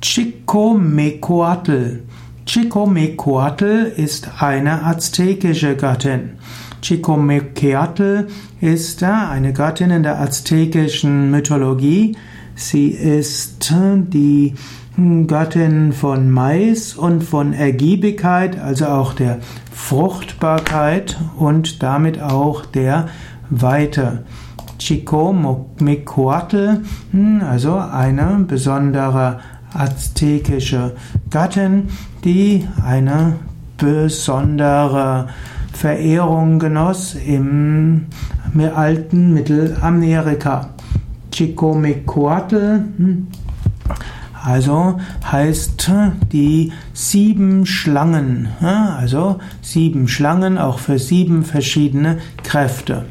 Chicomecoatl. Chicomecoatl ist eine aztekische Gattin. Chicomecoatl ist eine Gattin in der aztekischen Mythologie. Sie ist die Gattin von Mais und von Ergiebigkeit, also auch der Fruchtbarkeit und damit auch der Weite. Chicomecoatl, hm, also eine besondere aztekische Gattin, die eine besondere Verehrung genoss im alten Mittelamerika. Chicomecoatl, hm, also heißt die sieben Schlangen, also sieben Schlangen auch für sieben verschiedene Kräfte.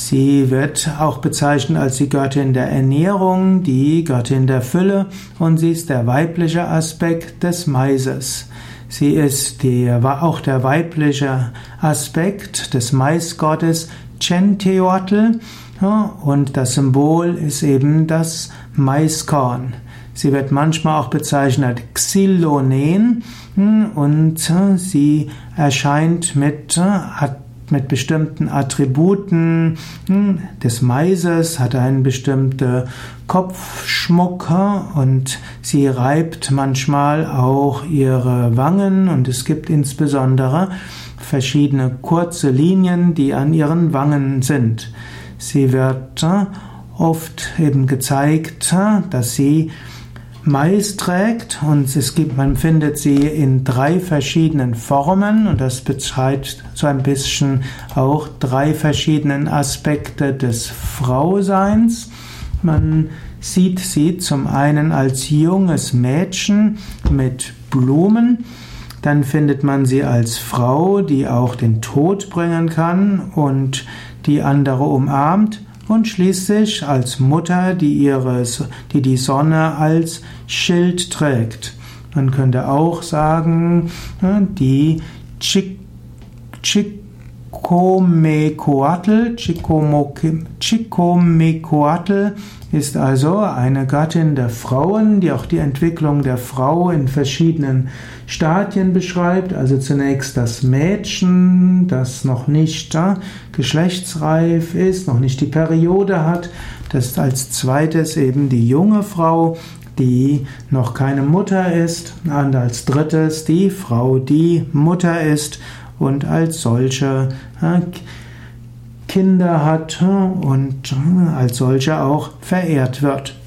Sie wird auch bezeichnet als die Göttin der Ernährung, die Göttin der Fülle und sie ist der weibliche Aspekt des Maises. Sie ist der, auch der weibliche Aspekt des Maisgottes Chenteotl und das Symbol ist eben das Maiskorn. Sie wird manchmal auch bezeichnet Xylonen hm, und sie erscheint mit mit bestimmten Attributen. Hm, des Maises, hat einen bestimmten Kopfschmuck und sie reibt manchmal auch ihre Wangen. Und es gibt insbesondere verschiedene kurze Linien, die an ihren Wangen sind. Sie wird oft eben gezeigt, dass sie Mais trägt und es gibt, man findet sie in drei verschiedenen Formen und das beschreibt so ein bisschen auch drei verschiedenen Aspekte des Frauseins. Man sieht sie zum einen als junges Mädchen mit Blumen, dann findet man sie als Frau, die auch den Tod bringen kann und die andere umarmt und schließlich als Mutter, die, ihres, die die Sonne als Schild trägt. Man könnte auch sagen, die Chicomecoatl, Chicomecoatl ist also eine Gattin der Frauen, die auch die Entwicklung der Frau in verschiedenen Stadien beschreibt. Also zunächst das Mädchen, das noch nicht äh, geschlechtsreif ist, noch nicht die Periode hat. Das als zweites eben die junge Frau, die noch keine Mutter ist. Und als drittes die Frau, die Mutter ist und als solche Kinder hat und als solche auch verehrt wird.